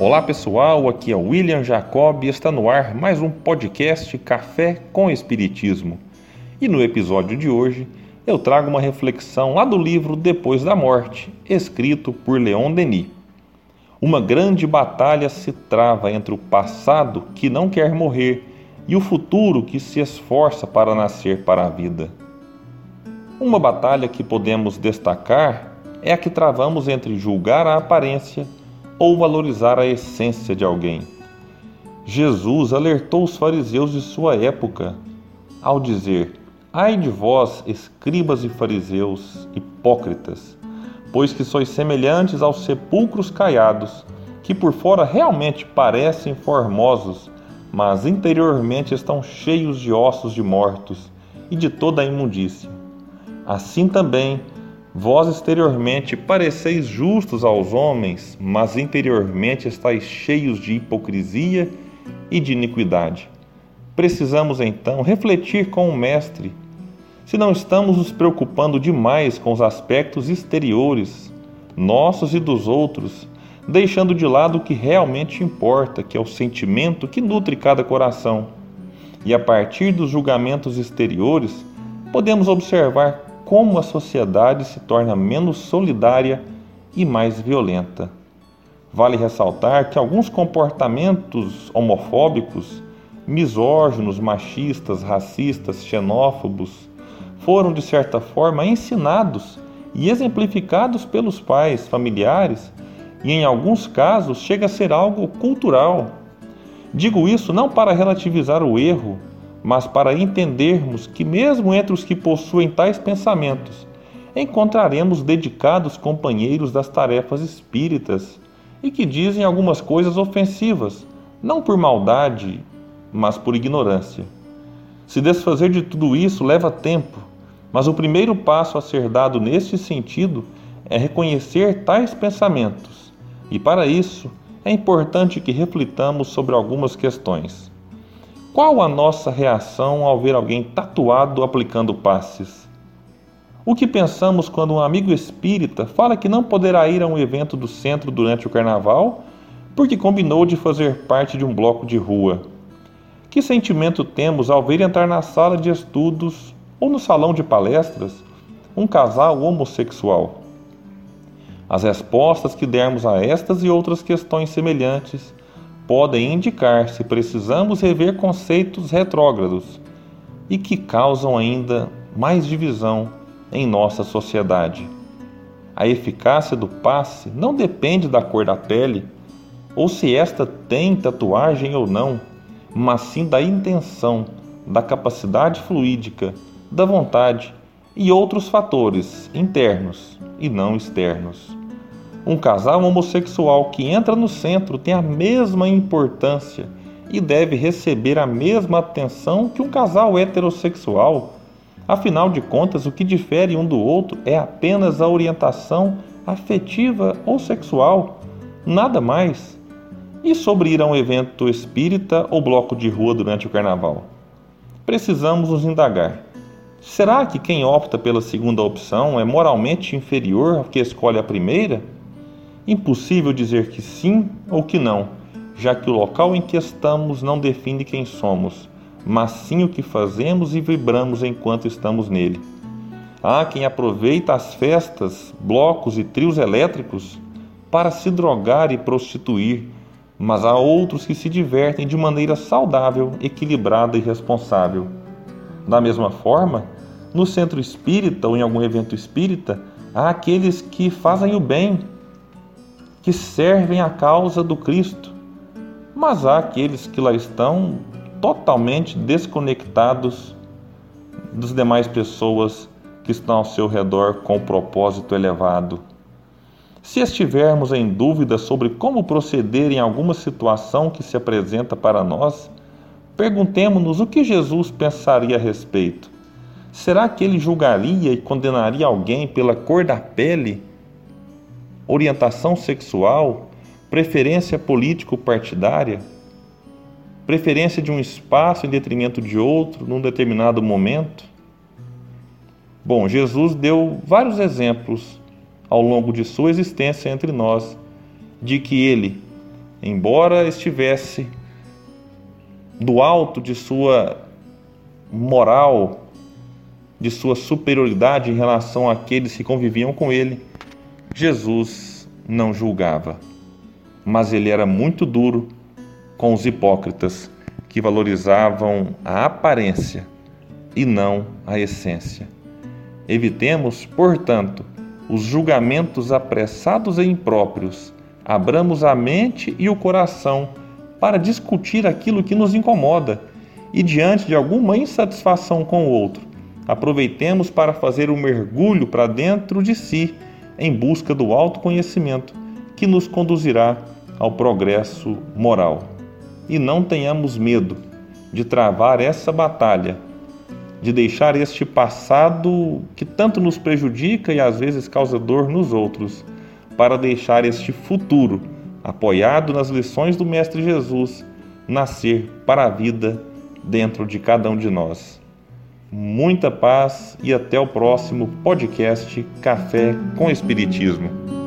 Olá pessoal, aqui é William Jacob e está no ar mais um podcast Café com Espiritismo. E no episódio de hoje eu trago uma reflexão lá do livro Depois da Morte, escrito por Leon Denis. Uma grande batalha se trava entre o passado que não quer morrer e o futuro que se esforça para nascer para a vida. Uma batalha que podemos destacar é a que travamos entre julgar a aparência ou valorizar a essência de alguém. Jesus alertou os fariseus de sua época ao dizer: Ai de vós, escribas e fariseus, hipócritas, pois que sois semelhantes aos sepulcros caiados, que por fora realmente parecem formosos, mas interiormente estão cheios de ossos de mortos e de toda a imundícia. Assim também Vós exteriormente pareceis justos aos homens, mas interiormente estáis cheios de hipocrisia e de iniquidade. Precisamos então refletir com o Mestre se não estamos nos preocupando demais com os aspectos exteriores, nossos e dos outros, deixando de lado o que realmente importa, que é o sentimento que nutre cada coração. E a partir dos julgamentos exteriores, podemos observar como a sociedade se torna menos solidária e mais violenta. Vale ressaltar que alguns comportamentos homofóbicos, misóginos, machistas, racistas, xenófobos foram, de certa forma, ensinados e exemplificados pelos pais, familiares e, em alguns casos, chega a ser algo cultural. Digo isso não para relativizar o erro mas para entendermos que, mesmo entre os que possuem tais pensamentos, encontraremos dedicados companheiros das tarefas espíritas e que dizem algumas coisas ofensivas, não por maldade, mas por ignorância. Se desfazer de tudo isso leva tempo, mas o primeiro passo a ser dado neste sentido é reconhecer tais pensamentos, e para isso é importante que reflitamos sobre algumas questões. Qual a nossa reação ao ver alguém tatuado aplicando passes? O que pensamos quando um amigo espírita fala que não poderá ir a um evento do centro durante o carnaval porque combinou de fazer parte de um bloco de rua? Que sentimento temos ao ver entrar na sala de estudos ou no salão de palestras um casal homossexual? As respostas que dermos a estas e outras questões semelhantes podem indicar se precisamos rever conceitos retrógrados e que causam ainda mais divisão em nossa sociedade. A eficácia do passe não depende da cor da pele ou se esta tem tatuagem ou não, mas sim da intenção, da capacidade fluídica, da vontade e outros fatores internos e não externos. Um casal homossexual que entra no centro tem a mesma importância e deve receber a mesma atenção que um casal heterossexual. Afinal de contas, o que difere um do outro é apenas a orientação afetiva ou sexual, nada mais. E sobre ir a um evento espírita ou bloco de rua durante o carnaval? Precisamos nos indagar. Será que quem opta pela segunda opção é moralmente inferior ao que escolhe a primeira? Impossível dizer que sim ou que não, já que o local em que estamos não define quem somos, mas sim o que fazemos e vibramos enquanto estamos nele. Há quem aproveita as festas, blocos e trios elétricos para se drogar e prostituir, mas há outros que se divertem de maneira saudável, equilibrada e responsável. Da mesma forma, no centro espírita ou em algum evento espírita, há aqueles que fazem o bem que servem à causa do Cristo, mas há aqueles que lá estão totalmente desconectados das demais pessoas que estão ao seu redor com o propósito elevado. Se estivermos em dúvida sobre como proceder em alguma situação que se apresenta para nós, perguntemos-nos o que Jesus pensaria a respeito. Será que ele julgaria e condenaria alguém pela cor da pele orientação sexual, preferência político-partidária, preferência de um espaço em detrimento de outro num determinado momento? Bom, Jesus deu vários exemplos ao longo de sua existência entre nós de que ele embora estivesse do alto de sua moral, de sua superioridade em relação àqueles que conviviam com ele, Jesus não julgava. Mas ele era muito duro com os hipócritas que valorizavam a aparência e não a essência. Evitemos, portanto, os julgamentos apressados e impróprios. Abramos a mente e o coração para discutir aquilo que nos incomoda e, diante de alguma insatisfação com o outro, aproveitemos para fazer um mergulho para dentro de si em busca do autoconhecimento que nos conduzirá ao progresso moral. E não tenhamos medo de travar essa batalha, de deixar este passado que tanto nos prejudica e às vezes causa dor nos outros, para deixar este futuro apoiado nas lições do Mestre Jesus, nascer para a vida dentro de cada um de nós. Muita paz e até o próximo podcast Café com Espiritismo.